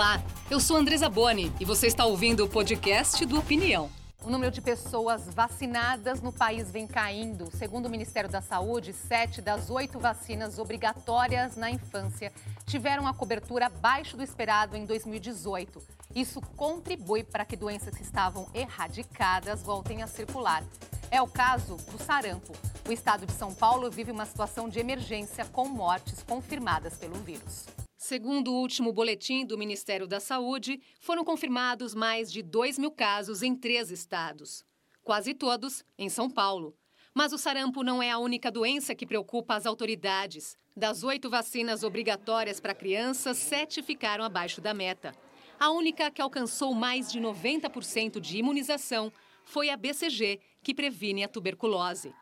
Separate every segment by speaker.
Speaker 1: Olá, eu sou Andresa Boni e você está ouvindo o podcast do Opinião.
Speaker 2: O número de pessoas vacinadas no país vem caindo. Segundo o Ministério da Saúde, sete das oito vacinas obrigatórias na infância tiveram a cobertura abaixo do esperado em 2018. Isso contribui para que doenças que estavam erradicadas voltem a circular. É o caso do sarampo. O estado de São Paulo vive uma situação de emergência com mortes confirmadas pelo vírus.
Speaker 1: Segundo o último boletim do Ministério da Saúde, foram confirmados mais de 2 mil casos em três estados. Quase todos em São Paulo. Mas o sarampo não é a única doença que preocupa as autoridades. Das oito vacinas obrigatórias para crianças, sete ficaram abaixo da meta. A única que alcançou mais de 90% de imunização foi a BCG, que previne a tuberculose.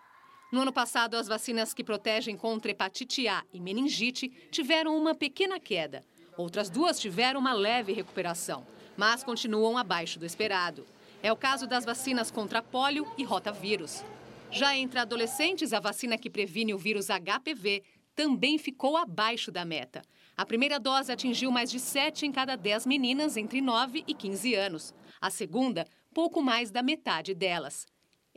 Speaker 1: No ano passado, as vacinas que protegem contra hepatite A e meningite tiveram uma pequena queda. Outras duas tiveram uma leve recuperação, mas continuam abaixo do esperado. É o caso das vacinas contra pólio e rotavírus. Já entre adolescentes, a vacina que previne o vírus HPV também ficou abaixo da meta. A primeira dose atingiu mais de 7 em cada 10 meninas entre 9 e 15 anos. A segunda, pouco mais da metade delas.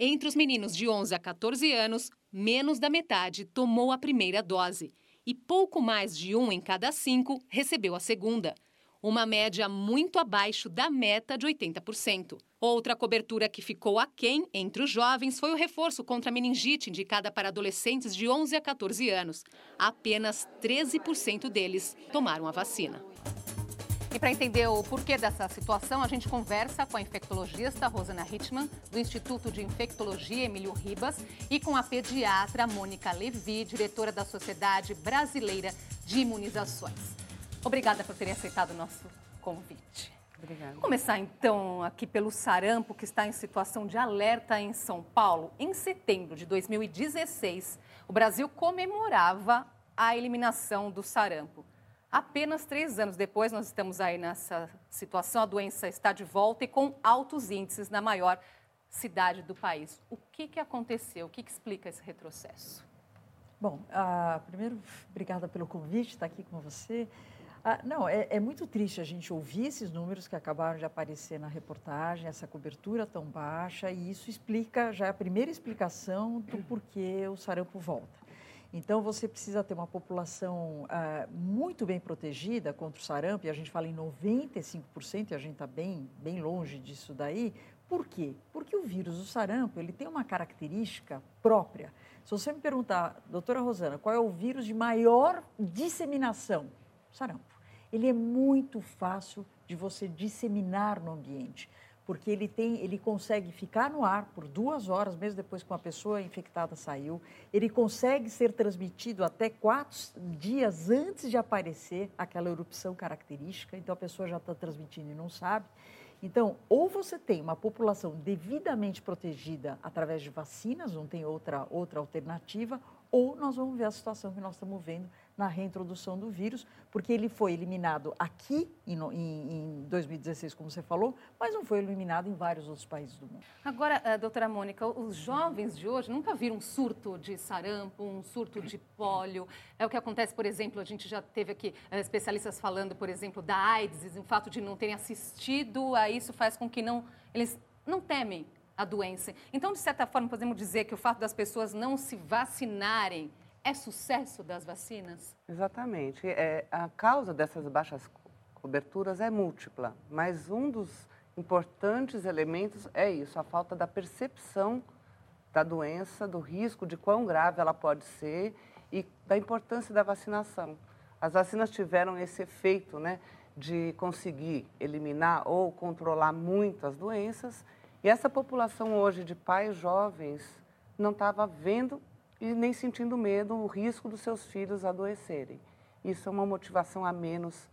Speaker 1: Entre os meninos de 11 a 14 anos, menos da metade tomou a primeira dose e pouco mais de um em cada cinco recebeu a segunda, uma média muito abaixo da meta de 80%. Outra cobertura que ficou aquém entre os jovens foi o reforço contra a meningite indicada para adolescentes de 11 a 14 anos. Apenas 13% deles tomaram a vacina.
Speaker 2: E para entender o porquê dessa situação, a gente conversa com a infectologista Rosana Hitman, do Instituto de Infectologia Emílio Ribas, e com a pediatra Mônica Levi, diretora da Sociedade Brasileira de Imunizações. Obrigada por terem aceitado o nosso convite.
Speaker 3: Obrigada.
Speaker 2: Vamos começar então aqui pelo sarampo, que está em situação de alerta em São Paulo. Em setembro de 2016, o Brasil comemorava a eliminação do sarampo. Apenas três anos depois, nós estamos aí nessa situação, a doença está de volta e com altos índices na maior cidade do país. O que, que aconteceu? O que, que explica esse retrocesso?
Speaker 3: Bom, uh, primeiro, obrigada pelo convite, estar aqui com você. Uh, não, é, é, muito triste a gente ouvir esses números que acabaram de aparecer na reportagem, essa cobertura tão baixa, e isso explica, já é a primeira explicação do porquê o sarampo volta. Então, você precisa ter uma população ah, muito bem protegida contra o sarampo, e a gente fala em 95%, e a gente está bem, bem longe disso daí. Por quê? Porque o vírus do sarampo ele tem uma característica própria. Se você me perguntar, doutora Rosana, qual é o vírus de maior disseminação? Sarampo. Ele é muito fácil de você disseminar no ambiente porque ele tem, ele consegue ficar no ar por duas horas, mesmo depois que uma pessoa infectada saiu. Ele consegue ser transmitido até quatro dias antes de aparecer aquela erupção característica. Então a pessoa já está transmitindo e não sabe. Então, ou você tem uma população devidamente protegida através de vacinas, não tem outra, outra alternativa, ou nós vamos ver a situação que nós estamos vendo na reintrodução do vírus, porque ele foi eliminado aqui em, em, em 2016, como você falou, mas não foi eliminado em vários outros países do mundo.
Speaker 2: Agora, uh, doutora Mônica, os jovens de hoje nunca viram um surto de sarampo, um surto de pólio. É o que acontece, por exemplo, a gente já teve aqui uh, especialistas falando, por exemplo, da AIDS, o fato de não terem assistido a isso faz com que não, eles não temem a doença. Então, de certa forma, podemos dizer que o fato das pessoas não se vacinarem é sucesso das vacinas?
Speaker 4: Exatamente. É, a causa dessas baixas coberturas é múltipla, mas um dos importantes elementos é isso, a falta da percepção da doença, do risco, de quão grave ela pode ser e da importância da vacinação. As vacinas tiveram esse efeito né, de conseguir eliminar ou controlar muito as doenças e essa população hoje de pais jovens não estava vendo e nem sentindo medo, o risco dos seus filhos adoecerem. Isso é uma motivação a menos,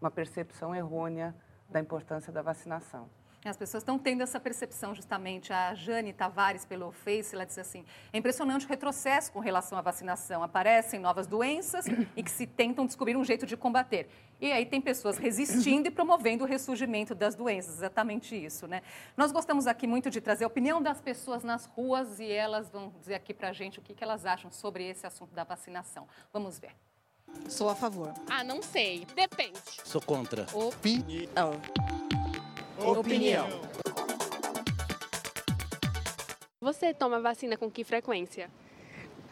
Speaker 4: uma percepção errônea da importância da vacinação.
Speaker 2: As pessoas estão tendo essa percepção, justamente. A Jane Tavares, pelo Face, ela disse assim: é impressionante o retrocesso com relação à vacinação. Aparecem novas doenças e que se tentam descobrir um jeito de combater. E aí tem pessoas resistindo e promovendo o ressurgimento das doenças. Exatamente isso, né? Nós gostamos aqui muito de trazer a opinião das pessoas nas ruas e elas vão dizer aqui para a gente o que, que elas acham sobre esse assunto da vacinação. Vamos ver.
Speaker 5: Sou a favor.
Speaker 6: Ah, não sei. Depende.
Speaker 7: Sou contra.
Speaker 5: Opinião.
Speaker 6: Opinião. Você toma vacina com que frequência?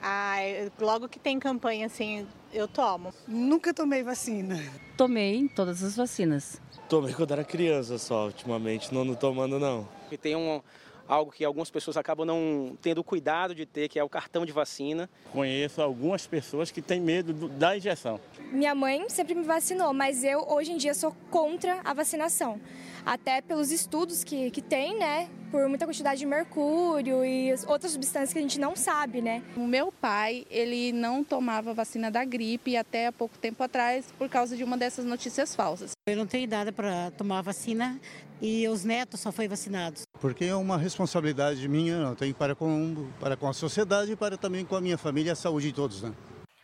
Speaker 8: Ah, logo que tem campanha assim, eu tomo.
Speaker 5: Nunca tomei vacina.
Speaker 9: Tomei todas as vacinas.
Speaker 10: Tomei quando era criança só, ultimamente, não, não tomando não.
Speaker 11: E tem um, algo que algumas pessoas acabam não tendo cuidado de ter, que é o cartão de vacina.
Speaker 12: Conheço algumas pessoas que têm medo do, da injeção.
Speaker 13: Minha mãe sempre me vacinou, mas eu hoje em dia sou contra a vacinação. Até pelos estudos que, que tem, né? Por muita quantidade de mercúrio e outras substâncias que a gente não sabe, né?
Speaker 14: O meu pai, ele não tomava vacina da gripe até há pouco tempo atrás por causa de uma dessas notícias falsas.
Speaker 15: Eu não tenho idade para tomar vacina e os netos só foram vacinados.
Speaker 16: Porque é uma responsabilidade minha, eu tenho para com, para com a sociedade e para também com a minha família e a saúde de todos, né?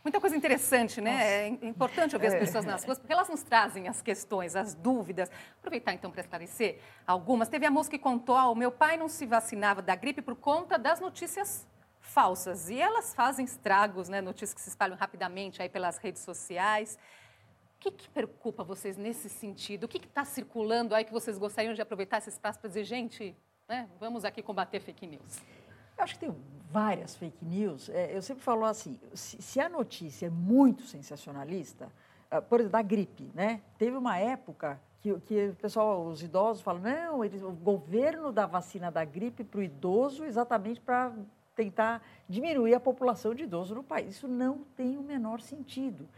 Speaker 2: Muita coisa interessante, né? Nossa. É importante ouvir as é. pessoas nas ruas, porque elas nos trazem as questões, as dúvidas. Aproveitar então para esclarecer algumas. Teve a moça que contou: ah, o meu pai não se vacinava da gripe por conta das notícias falsas. E elas fazem estragos, né? Notícias que se espalham rapidamente aí pelas redes sociais. Que, que preocupa vocês nesse sentido? O que está circulando aí que vocês gostariam de aproveitar esse espaço para dizer, gente, né, vamos aqui combater fake news?
Speaker 3: Eu acho que tem várias fake news. É, eu sempre falo assim, se, se, a notícia é muito sensacionalista, uh, por exemplo, da gripe, né? Teve uma época que, que o pessoal, os idosos falam, não, eles, o governo dá vacina da gripe para o idoso exatamente para tentar diminuir a população de idosos no país. Isso não tem o menor sentido.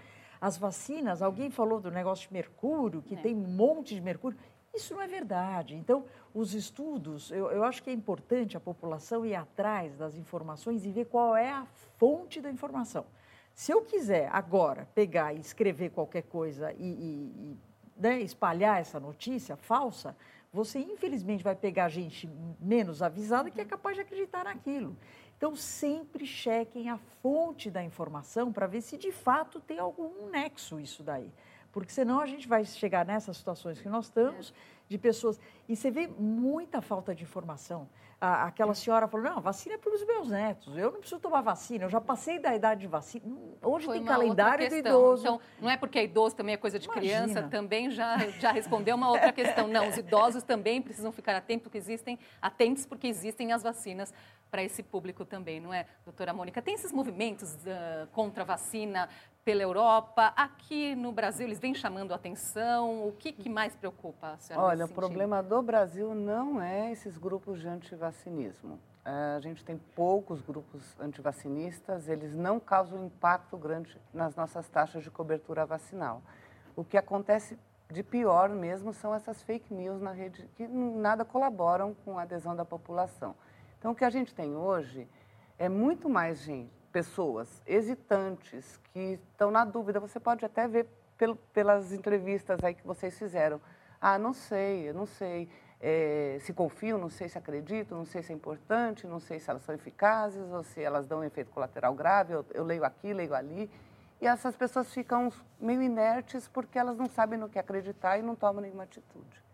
Speaker 3: As vacinas, alguém falou do negócio de mercúrio, que é. tem um monte de mercúrio. Isso não é verdade. Então, os estudos, eu, eu, acho que é importante a população ir atrás das informações e ver qual é a fonte da informação. Se eu quiser agora pegar e escrever qualquer coisa e, e, e né, espalhar essa notícia falsa, você infelizmente vai pegar gente menos avisada que é capaz de acreditar naquilo. Então, sempre chequem a fonte da informação para ver se de fato tem algum nexo isso daí porque senão a gente vai chegar nessas situações que nós estamos, de pessoas. E você vê muita falta de informação. A, aquela senhora falou: não, vacina é para os meus netos, eu não preciso tomar vacina, eu já passei da idade de vacina. Hoje Foi tem calendário do idoso.
Speaker 2: Então, não é porque é idoso também é coisa de Imagina. criança, também já, já respondeu uma outra questão. Não, os idosos também precisam ficar atentos, porque existem, atentos, porque existem as vacinas para esse público também, não é, doutora Mônica? Tem esses movimentos uh, contra a vacina, pela Europa. Aqui no Brasil, eles vêm chamando atenção. O que, que mais preocupa a senhora?
Speaker 4: Olha, o problema do Brasil não é esses grupos de antivacinismo. É, a gente tem poucos grupos antivacinistas, eles não causam impacto grande nas nossas taxas de cobertura vacinal. O que acontece de pior mesmo são essas fake news na rede que nada colaboram com a adesão da população. Então, o que a gente tem hoje é muito mais gente pessoas hesitantes, que estão na dúvida. Você pode até ver pelo, pelas entrevistas aí que vocês fizeram. Ah, não sei, eu não sei é, se confio, não sei se acredito, não sei se é importante, não sei se elas são eficazes ou se elas dão um efeito colateral grave. Eu, eu leio aqui, leio ali. E essas pessoas ficam meio inertes porque elas não sabem no que acreditar e não tomam nenhuma atitude.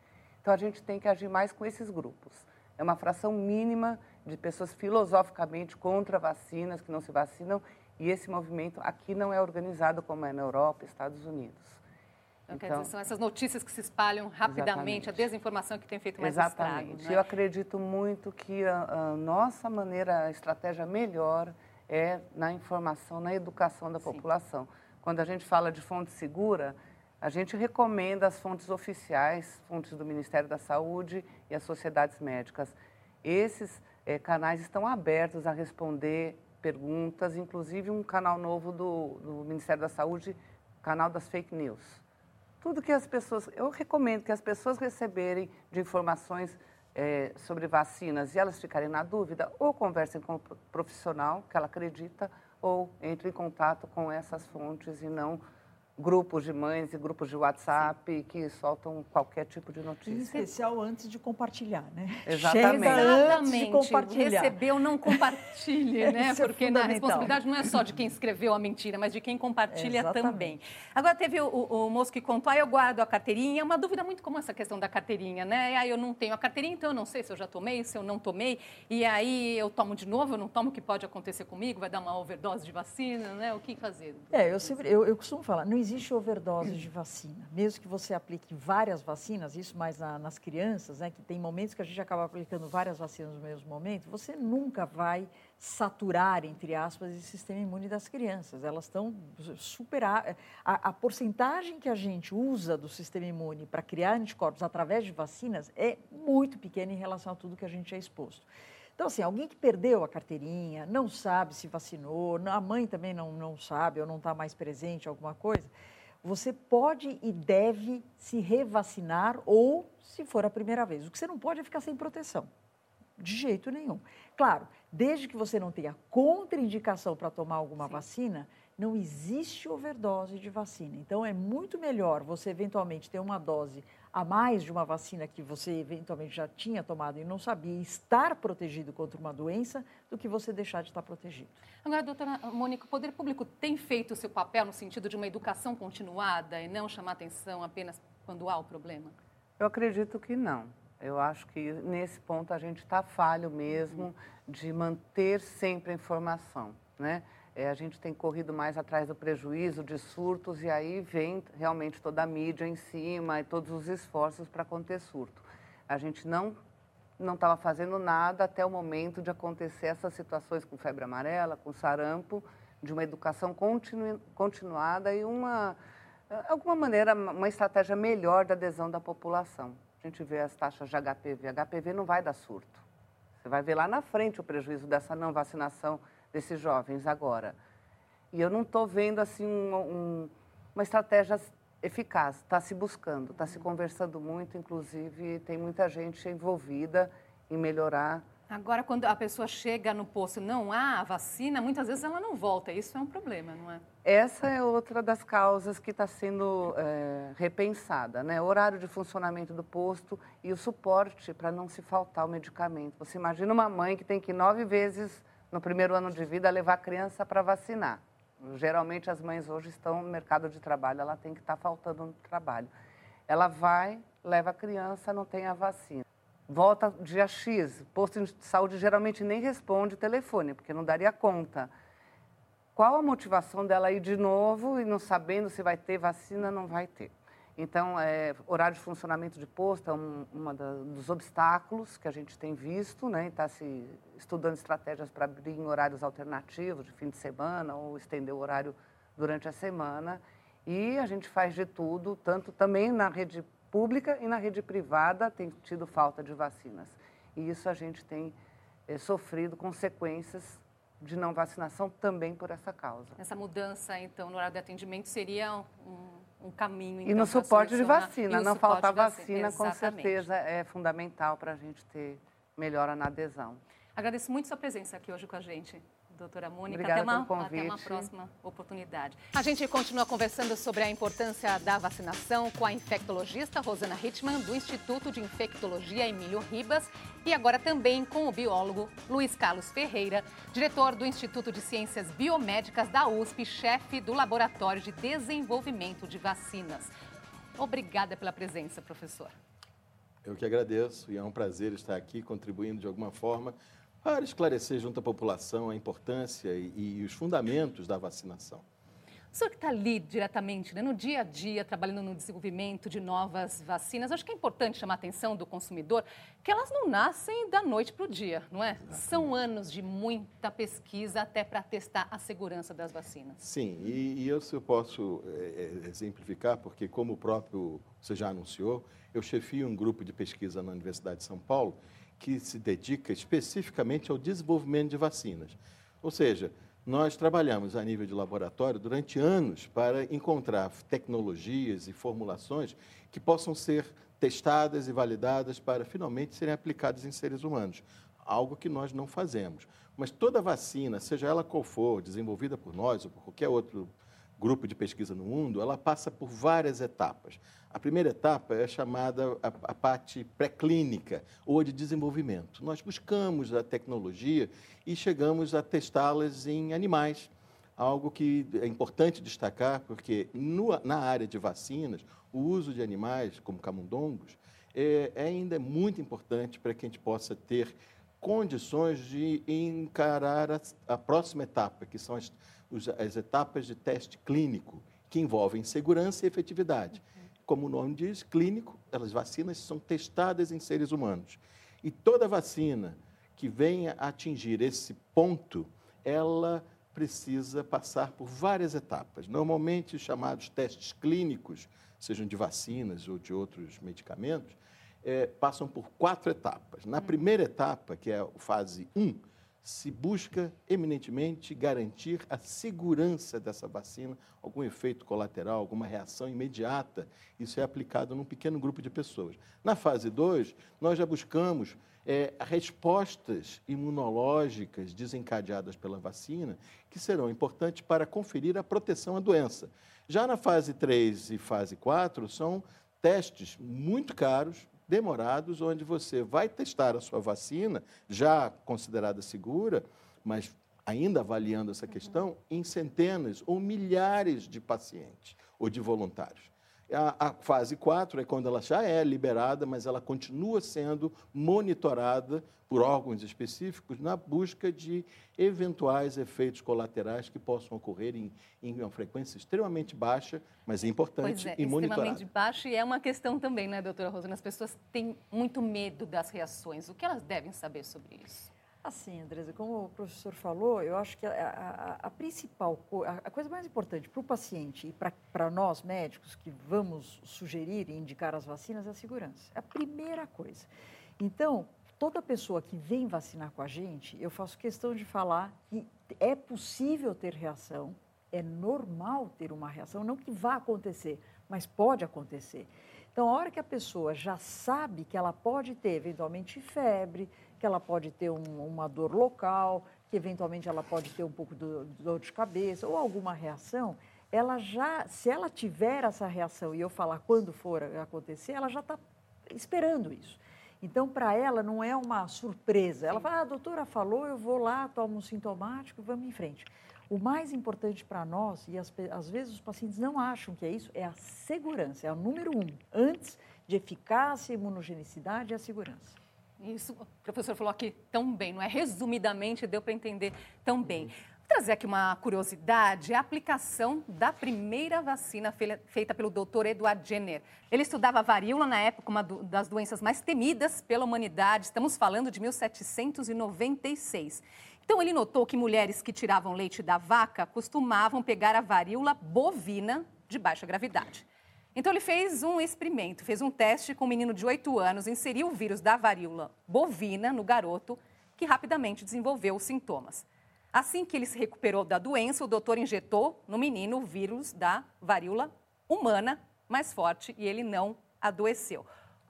Speaker 4: Então a gente tem que agir mais com esses grupos. É uma fração mínima de pessoas filosoficamente contra vacinas, que não se vacinam, e esse movimento aqui não é organizado como é na Europa, Estados Unidos.
Speaker 2: Então, então quer dizer, são essas notícias que se espalham rapidamente, exatamente. a desinformação que tem feito mais
Speaker 4: exatamente.
Speaker 2: estrago. Né?
Speaker 4: Eu acredito muito que a, a, nossa maneira, a estratégia melhor é na informação, na educação da Sim. população. Quando a gente fala de fonte segura, a gente recomenda as fontes oficiais, fontes do Ministério da Saúde e as sociedades médicas. Esses é, canais estão abertos a responder perguntas, inclusive um canal novo do, do Ministério da Saúde, canal das fake news. Tudo que as pessoas, eu recomendo que as pessoas receberem de informações é, sobre vacinas e elas ficarem na dúvida, ou conversem com o profissional que ela acredita, ou entre em contato com essas fontes e não grupos de mães e grupos de WhatsApp Sim. que soltam qualquer tipo de notícia. Em
Speaker 3: especial antes de compartilhar, né?
Speaker 4: Exatamente.
Speaker 2: Chega Exatamente. De compartilhar. Recebeu, não compartilhe, né?
Speaker 3: Isso é
Speaker 2: Porque é a responsabilidade não é só de quem escreveu a mentira, mas de quem compartilha Exatamente. também. Agora, teve o, o, o moço que contou, ah, eu guardo a carteirinha. É uma dúvida muito comum essa questão da carteirinha, né? Ah, eu não tenho a carteirinha, então eu não sei se eu já tomei, se eu não tomei. E aí eu tomo de novo, eu não tomo, o que pode acontecer comigo? Vai dar uma overdose de vacina, né? O que fazer?
Speaker 3: É, eu sempre, eu, eu costumo falar, não existe overdose de vacina. Mesmo que você aplique várias vacinas, isso mais na, nas crianças, né, que tem momentos que a gente acaba aplicando várias vacinas no mesmo momento, você nunca vai saturar, entre aspas, esse sistema imune das crianças. Elas estão superar a, a porcentagem que a gente usa do sistema imune para criar anticorpos através de vacinas é muito pequena em relação a tudo que a gente é exposto. Então, assim, alguém que perdeu a carteirinha, não sabe se vacinou, a mãe também não, não sabe ou não está mais presente, alguma coisa, você pode e deve se revacinar ou se for a primeira vez. O que você não pode é ficar sem proteção. De jeito nenhum. Claro, desde que você não tenha contraindicação para tomar alguma Sim. vacina, não existe overdose de vacina. Então, é muito melhor você eventualmente ter uma dose a mais de uma vacina que você eventualmente já tinha tomado e não sabia estar protegido contra uma doença do que você deixar de estar protegido.
Speaker 2: Agora, doutora Mônica, o poder público tem feito o seu papel no sentido de uma educação continuada e não chamar atenção apenas quando há o problema?
Speaker 4: Eu acredito que não. Eu acho que nesse ponto a gente está falho mesmo de manter sempre a informação, né? É, a gente tem corrido mais atrás do prejuízo, de surtos, e aí vem realmente toda a mídia em cima e todos os esforços para conter surto. A gente não não estava fazendo nada até o momento de acontecer essas situações com febre amarela, com sarampo, de uma educação continu, continuada e uma, alguma maneira, uma estratégia melhor da adesão da população. A gente vê as taxas de HPV. HPV não vai dar surto. Você vai ver lá na frente o prejuízo dessa não vacinação desses jovens agora. E eu não estou vendo assim um, um, uma estratégia eficaz. Está se buscando, está se conversando muito, inclusive tem muita gente envolvida em melhorar.
Speaker 2: Agora, quando a pessoa chega no posto e não há a vacina, muitas vezes ela não volta. Isso é um problema, não é?
Speaker 4: Essa é outra das causas que está sendo é, repensada, né? O horário de funcionamento do posto e o suporte para não se faltar o medicamento. Você imagina uma mãe que tem que ir nove vezes no primeiro ano de vida, levar a criança para vacinar. Geralmente as mães hoje estão no mercado de trabalho, ela tem que estar tá faltando no trabalho. Ela vai, leva a criança, não tem a vacina. Volta dia X, posto de saúde geralmente nem responde telefone, porque não daria conta. Qual a motivação dela ir de novo e não sabendo se vai ter vacina, não vai ter? Então, é, horário de funcionamento de posto é um uma dos obstáculos que a gente tem visto, né? Está se estudando estratégias para abrir em horários alternativos, de fim de semana, ou estender o horário durante a semana. E a gente faz de tudo, tanto também na rede pública e na rede privada tem tido falta de vacinas. E isso a gente tem é, sofrido consequências de não vacinação também por essa causa.
Speaker 2: Essa mudança, então, no horário de atendimento seria um um caminho.
Speaker 4: Então, e no suporte de vacina, não falta vacina, com certeza é fundamental para a gente ter melhora na adesão.
Speaker 2: Agradeço muito sua presença aqui hoje com a gente doutora Mônica.
Speaker 4: Obrigada
Speaker 2: até uma,
Speaker 4: pelo convite.
Speaker 2: Até uma próxima oportunidade. A gente continua conversando sobre a importância da vacinação com a infectologista Rosana Hitman, do Instituto de Infectologia Emílio Ribas, e agora também com o biólogo Luiz Carlos Ferreira, diretor do Instituto de Ciências Biomédicas da USP, chefe do Laboratório de Desenvolvimento de Vacinas. Obrigada pela presença, professor.
Speaker 7: Eu que agradeço e é um prazer estar aqui contribuindo de alguma forma para esclarecer junto à população a importância e, e os fundamentos da vacinação.
Speaker 2: O senhor que está ali diretamente, né, no dia a dia, trabalhando no desenvolvimento de novas vacinas, acho que é importante chamar a atenção do consumidor que elas não nascem da noite para o dia, não é? Exatamente. São anos de muita pesquisa até para testar a segurança das vacinas.
Speaker 7: Sim, e, e eu, se eu posso é, exemplificar, porque como o próprio você já anunciou, eu chefio um grupo de pesquisa na Universidade de São Paulo que se dedica especificamente ao desenvolvimento de vacinas. Ou seja, nós trabalhamos a nível de laboratório durante anos para encontrar tecnologias e formulações que possam ser testadas e validadas para finalmente serem aplicadas em seres humanos, algo que nós não fazemos. Mas toda vacina, seja ela qual for, desenvolvida por nós ou por qualquer outro grupo de pesquisa no mundo, ela passa por várias etapas. A primeira etapa é chamada a, a parte pré-clínica ou de desenvolvimento. Nós buscamos a tecnologia e chegamos a testá-las em animais. Algo que é importante destacar, porque no, na área de vacinas, o uso de animais, como camundongos, é, é ainda muito importante para que a gente possa ter condições de encarar a, a próxima etapa, que são as, as etapas de teste clínico, que envolvem segurança e efetividade como o nome diz, clínico, as vacinas são testadas em seres humanos. E toda vacina que venha a atingir esse ponto, ela precisa passar por várias etapas. Normalmente, os chamados testes clínicos, sejam de vacinas ou de outros medicamentos, é, passam por quatro etapas. Na primeira etapa, que é a fase 1, se busca eminentemente garantir a segurança dessa vacina, algum efeito colateral, alguma reação imediata. Isso é aplicado num pequeno grupo de pessoas. Na fase 2, nós já buscamos é, respostas imunológicas desencadeadas pela vacina, que serão importantes para conferir a proteção à doença. Já na fase 3 e fase 4, são testes muito caros, demorados, onde você vai testar a sua vacina, já considerada segura, mas ainda avaliando essa questão, em centenas ou milhares de pacientes ou de voluntários. A, a, fase 4 é quando ela já é liberada, mas ela continua sendo monitorada por órgãos específicos na busca de eventuais efeitos colaterais que possam ocorrer em, em uma frequência extremamente baixa, mas é importante
Speaker 2: pois é,
Speaker 7: e monitorada.
Speaker 2: extremamente baixa e é uma questão também, né, doutora Rosana? As pessoas têm muito medo das reações. O que elas devem saber sobre isso?
Speaker 3: Assim, Andresa, como o professor falou, eu acho que a, a, a principal, a, coisa mais importante para o paciente e para nós médicos que vamos sugerir e indicar as vacinas é a segurança. É a primeira coisa. Então, toda pessoa que vem vacinar com a gente, eu faço questão de falar que é possível ter reação, é normal ter uma reação, não que vá acontecer, mas pode acontecer. Então, a hora que a pessoa já sabe que ela pode ter eventualmente febre, que ela pode ter um, uma dor local, que eventualmente ela pode ter um pouco de dor de cabeça ou alguma reação, ela já, se ela tiver essa reação e eu falar quando for acontecer, ela já está esperando isso. Então, para ela, não é uma surpresa. Ela fala, ah, a doutora falou, eu vou lá, tomo um sintomático, vamos em frente. O mais importante para nós, e as, às vezes os pacientes não acham que é isso, é a segurança, é o número um, antes de eficácia, imunogenicidade, é a segurança.
Speaker 2: Isso, o professor falou aqui tão bem, não é? Resumidamente, deu para entender tão bem. Vou trazer aqui uma curiosidade, a aplicação da primeira vacina feita pelo Dr. Edward Jenner. Ele estudava varíola na época, uma das doenças mais temidas pela humanidade. Estamos falando de 1796. Então, ele notou que mulheres que tiravam leite da vaca costumavam pegar a varíola bovina de baixa gravidade. Então ele fez um experimento, fez um teste com um menino de 8 anos, inseriu o vírus da varíola bovina no garoto, que rapidamente desenvolveu os sintomas. Assim que ele se recuperou da doença, o doutor injetou no menino o vírus da varíola humana mais forte e ele não adoeceu.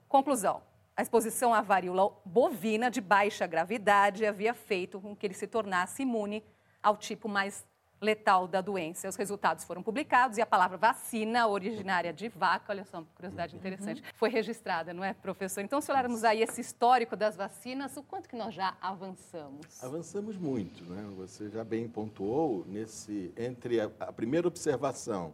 Speaker 2: Conclusão: a exposição à varíola bovina de baixa gravidade havia feito com que ele se tornasse imune ao tipo mais letal da doença. Os resultados foram publicados e a palavra vacina, originária de vaca, olha só, uma curiosidade interessante, uhum. foi registrada, não é, professor? Então, se olharmos aí esse histórico das vacinas, o quanto que nós já avançamos?
Speaker 7: Avançamos muito, né? Você já bem pontuou nesse entre a, a primeira observação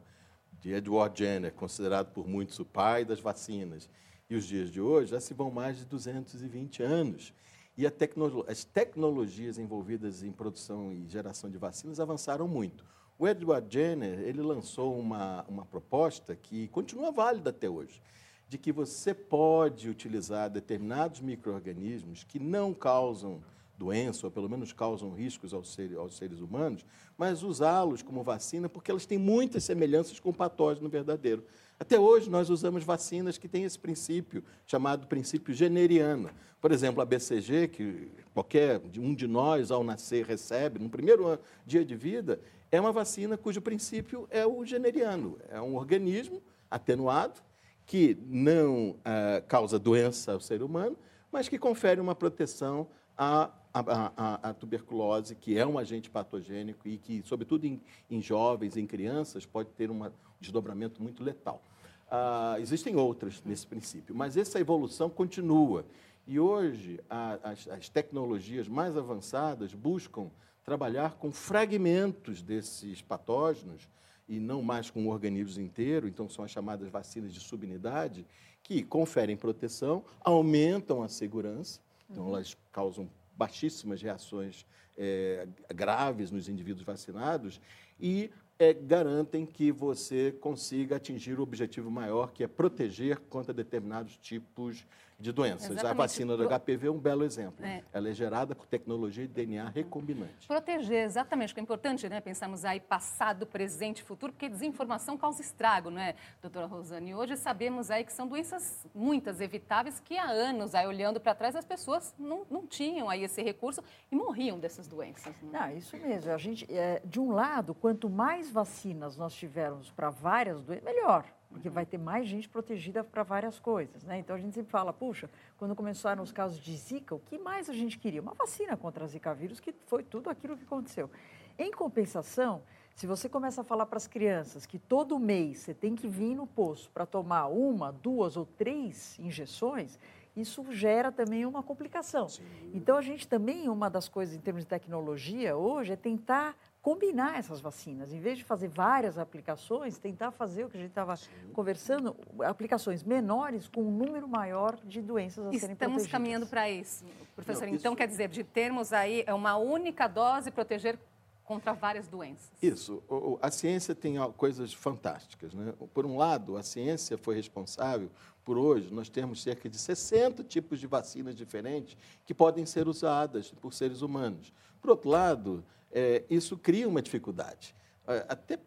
Speaker 7: de Edward Jenner, considerado por muitos o pai das vacinas, e os dias de hoje, já se vão mais de 220 anos. E tecno as tecnologias envolvidas em produção e geração de vacinas avançaram muito. O Edward Jenner ele lançou uma, uma proposta que continua válida até hoje, de que você pode utilizar determinados micro-organismos que não causam doença, ou pelo menos causam riscos aos seres, aos seres humanos, mas usá-los como vacina porque elas têm muitas semelhanças com o patógeno verdadeiro. Até hoje, nós usamos vacinas que têm esse princípio, chamado princípio generiano. Por exemplo, a BCG, que qualquer um de nós, ao nascer, recebe no primeiro dia de vida, é uma vacina cujo princípio é o generiano. É um organismo atenuado que não ah, causa doença ao ser humano, mas que confere uma proteção a a, a, a, tuberculose, que é um agente patogênico e que, sobretudo em, em jovens, em crianças, pode ter um desdobramento muito letal. Ah, existem outras nesse princípio, mas essa evolução continua. E hoje, a, as, as tecnologias mais avançadas buscam trabalhar com fragmentos desses patógenos e não mais com o organismo inteiro, então são as chamadas vacinas de subunidade, que conferem proteção, aumentam a segurança, então uhum. elas causam baixíssimas reações é, graves nos indivíduos vacinados e é, garantem que você consiga atingir o objetivo maior, que é proteger contra determinados tipos de doenças. Exatamente. A vacina do HPV é um belo exemplo. É. Ela é gerada por tecnologia de DNA recombinante.
Speaker 2: Proteger, exatamente, que é importante, né? Pensarmos aí passado, presente, futuro, porque desinformação causa estrago, não é, doutora Rosane? E hoje sabemos aí que são doenças muitas evitáveis que há anos, aí olhando para trás, as pessoas não, não tinham aí esse recurso e morriam dessas doenças.
Speaker 3: Não, é? não isso mesmo. A gente, é, de um lado, quanto mais vacinas nós tivermos para várias doenças, melhor porque vai ter mais gente protegida para várias coisas. Né? Então a gente sempre fala, puxa, quando começaram os casos de Zika, o que mais a gente queria? Uma vacina contra a Zika vírus, que foi tudo aquilo que aconteceu. Em compensação, se você começa a falar para as crianças que todo mês você tem que vir no posto para tomar uma, duas ou três injeções, isso gera também uma complicação. Sim. Então, a gente também, uma das coisas em termos de tecnologia hoje é tentar combinar essas vacinas. Em vez de fazer várias aplicações, tentar fazer o que a gente estava conversando, aplicações menores com um número maior de doenças a
Speaker 2: Estamos
Speaker 3: serem
Speaker 2: protegidas. Estamos caminhando para isso, professor. Não, então, isso... quer dizer, de termos aí é uma única dose proteger contra várias doenças.
Speaker 7: Isso. A ciência tem coisas fantásticas. Né? Por um lado, a ciência foi responsável por hoje, nós temos cerca de 60 tipos de vacinas diferentes que podem ser usadas por seres humanos. Por outro lado, é, isso cria uma dificuldade. É, até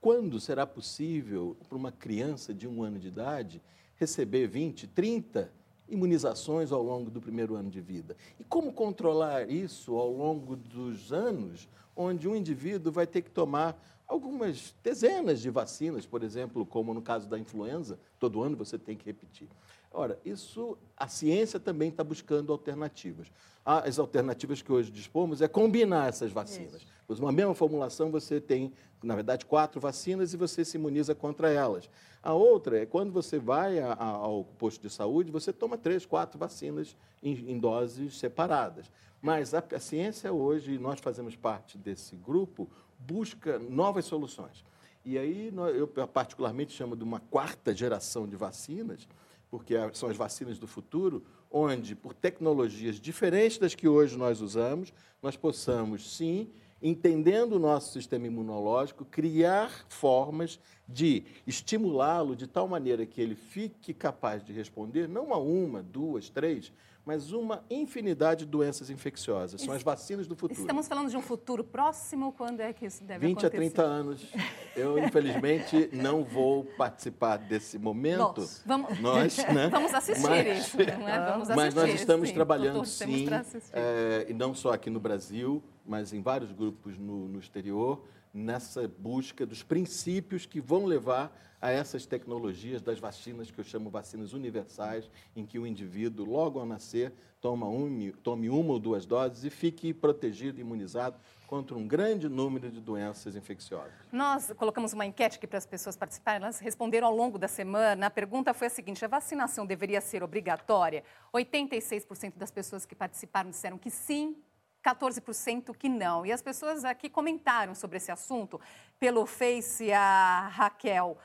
Speaker 7: quando será possível para uma criança de um ano de idade receber 20, 30 imunizações ao longo do primeiro ano de vida? E como controlar isso ao longo dos anos, onde um indivíduo vai ter que tomar algumas dezenas de vacinas, por exemplo, como no caso da influenza, todo ano você tem que repetir. Ora, isso a ciência também está buscando alternativas. As alternativas que hoje dispomos é combinar essas vacinas. Pois uma mesma formulação você tem, na verdade, quatro vacinas e você se imuniza contra elas. A outra é quando você vai a, a, ao posto de saúde, você toma três, quatro vacinas em, em doses separadas. Mas a, a ciência hoje, nós fazemos parte desse grupo, busca novas soluções. E aí eu particularmente chamo de uma quarta geração de vacinas, porque são as vacinas do futuro, onde, por tecnologias diferentes das que hoje nós usamos, nós possamos, sim, entendendo o nosso sistema imunológico, criar formas de estimulá-lo de tal maneira que ele fique capaz de responder, não a uma, duas, três, mas uma infinidade de doenças infecciosas. São as vacinas do futuro.
Speaker 2: Estamos falando de um futuro próximo? Quando é que isso deve
Speaker 7: 20
Speaker 2: acontecer?
Speaker 7: 20 a 30 anos. Eu, infelizmente, não vou participar desse momento.
Speaker 2: Nós vamos, nós, né? vamos assistir mas, isso. Né? Vamos
Speaker 7: mas nós estamos sim, trabalhando, sim, é, e não só aqui no Brasil, mas em vários grupos no, no exterior, nessa busca dos princípios que vão levar a essas tecnologias das vacinas, que eu chamo vacinas universais, em que o indivíduo, logo ao nascer, toma um, tome uma ou duas doses e fique protegido, imunizado contra um grande número de doenças infecciosas.
Speaker 2: Nós colocamos uma enquete aqui para as pessoas participarem, elas responderam ao longo da semana. A pergunta foi a seguinte: a vacinação deveria ser obrigatória? 86% das pessoas que participaram disseram que sim, 14% que não. E as pessoas aqui comentaram sobre esse assunto pelo Face, a Raquel.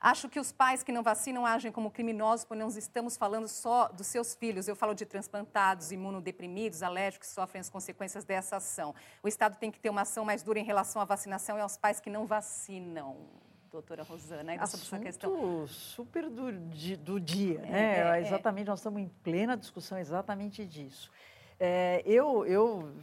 Speaker 2: Acho que os pais que não vacinam agem como criminosos, pois não estamos falando só dos seus filhos. Eu falo de transplantados, imunodeprimidos, alérgicos que sofrem as consequências dessa ação. O Estado tem que ter uma ação mais dura em relação à vacinação e aos pais que não vacinam. Doutora Rosana, ainda
Speaker 3: sobre essa questão. super do, do dia, né? É, é, exatamente, nós estamos em plena discussão exatamente disso. É, eu, eu,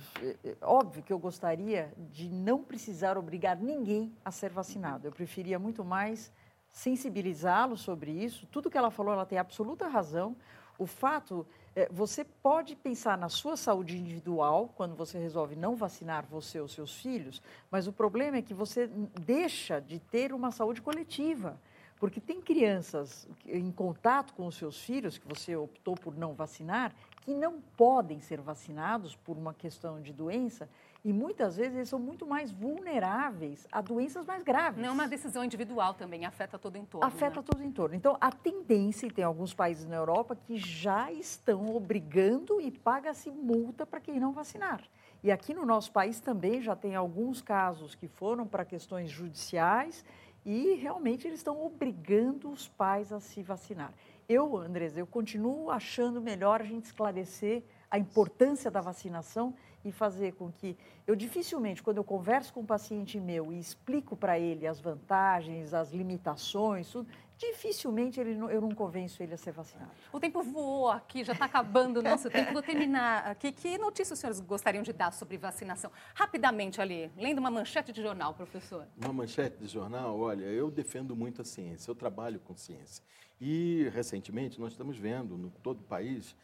Speaker 3: é, óbvio que eu gostaria de não precisar obrigar ninguém a ser vacinado. Eu preferia muito mais sensibilizá-lo sobre isso. Tudo que ela falou, ela tem absoluta razão. O fato, é, você pode pensar na sua saúde individual quando você resolve não vacinar você ou seus filhos, mas o problema é que você deixa de ter uma saúde coletiva Porque tem crianças em contato com os seus filhos, que você optou por não vacinar, que não podem ser vacinados por uma questão de doença e muitas vezes eles são muito mais vulneráveis a doenças mais graves.
Speaker 2: Não é uma decisão individual também, afeta todo o entorno.
Speaker 3: Afeta
Speaker 2: né?
Speaker 3: todo o entorno. Então, a tendência, e tem alguns países na Europa que já estão obrigando e paga-se multa para quem não vacinar. E aqui no nosso país também já tem alguns casos que foram para questões judiciais e realmente eles estão obrigando os pais a se vacinar. Eu, Andres, eu continuo achando melhor a gente esclarecer a importância da vacinação e fazer com que eu dificilmente, quando eu converso com um paciente meu e explico para ele as vantagens, as limitações, tudo, dificilmente ele, eu não convenço ele a ser vacinado.
Speaker 2: O tempo voou aqui, já está acabando o nosso tempo. Vou terminar aqui. Que notícias os senhores gostariam de dar sobre vacinação? Rapidamente ali, lendo uma manchete de jornal, professor.
Speaker 7: Uma manchete de jornal, olha, eu defendo muito a ciência, eu trabalho com ciência. E, recentemente, nós estamos vendo, no todo o país,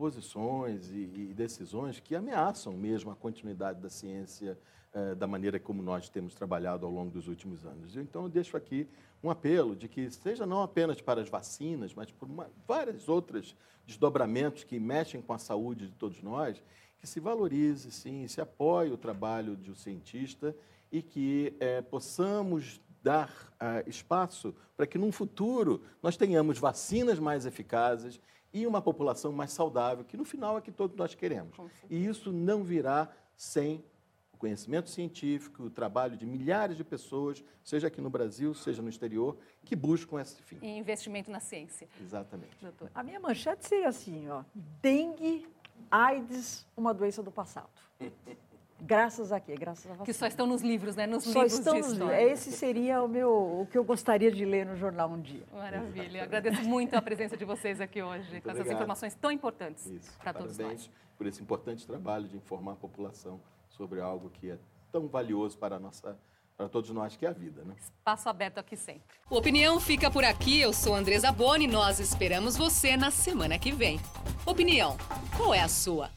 Speaker 7: posições e, e, decisões que ameaçam mesmo a continuidade da ciência eh, da maneira como nós temos trabalhado ao longo dos últimos anos. Então, eu deixo aqui um apelo de que seja não apenas para as vacinas, mas por uma, vários outros desdobramentos que mexem com a saúde de todos nós, que se valorize, sim, se apoie o trabalho de um cientista e que eh, possamos dar uh, espaço para que, num futuro, nós tenhamos vacinas mais eficazes e uma população mais saudável, que no final é que todos nós queremos. E isso não virá sem o conhecimento científico, o trabalho de milhares de pessoas, seja aqui no Brasil, seja no exterior, que buscam esse fim.
Speaker 2: E investimento na ciência.
Speaker 7: Exatamente.
Speaker 3: Doutor. A minha manchete seria assim, ó, dengue, AIDS, uma doença do passado. Graças a quê? Graças a vacina.
Speaker 2: Que só estão nos livros, né? Nos
Speaker 3: só
Speaker 2: livros
Speaker 3: estão
Speaker 2: de
Speaker 3: nos
Speaker 2: história.
Speaker 3: livros. Esse seria o meu, o que eu gostaria de ler no jornal um dia.
Speaker 2: Maravilha. Agradeço muito a presença de vocês aqui hoje,
Speaker 7: Muito
Speaker 2: com essas
Speaker 7: obrigado.
Speaker 2: informações tão importantes
Speaker 7: Isso.
Speaker 2: para todos
Speaker 7: Parabéns
Speaker 2: nós.
Speaker 7: por esse importante trabalho de informar a população sobre algo que é tão valioso para, a nossa, para todos nós, que é a vida. Né?
Speaker 2: Passo aberto aqui sempre.
Speaker 1: O Opinião fica por aqui. Eu sou Andresa Boni. Nós esperamos você na semana que vem. Opinião, qual é a sua?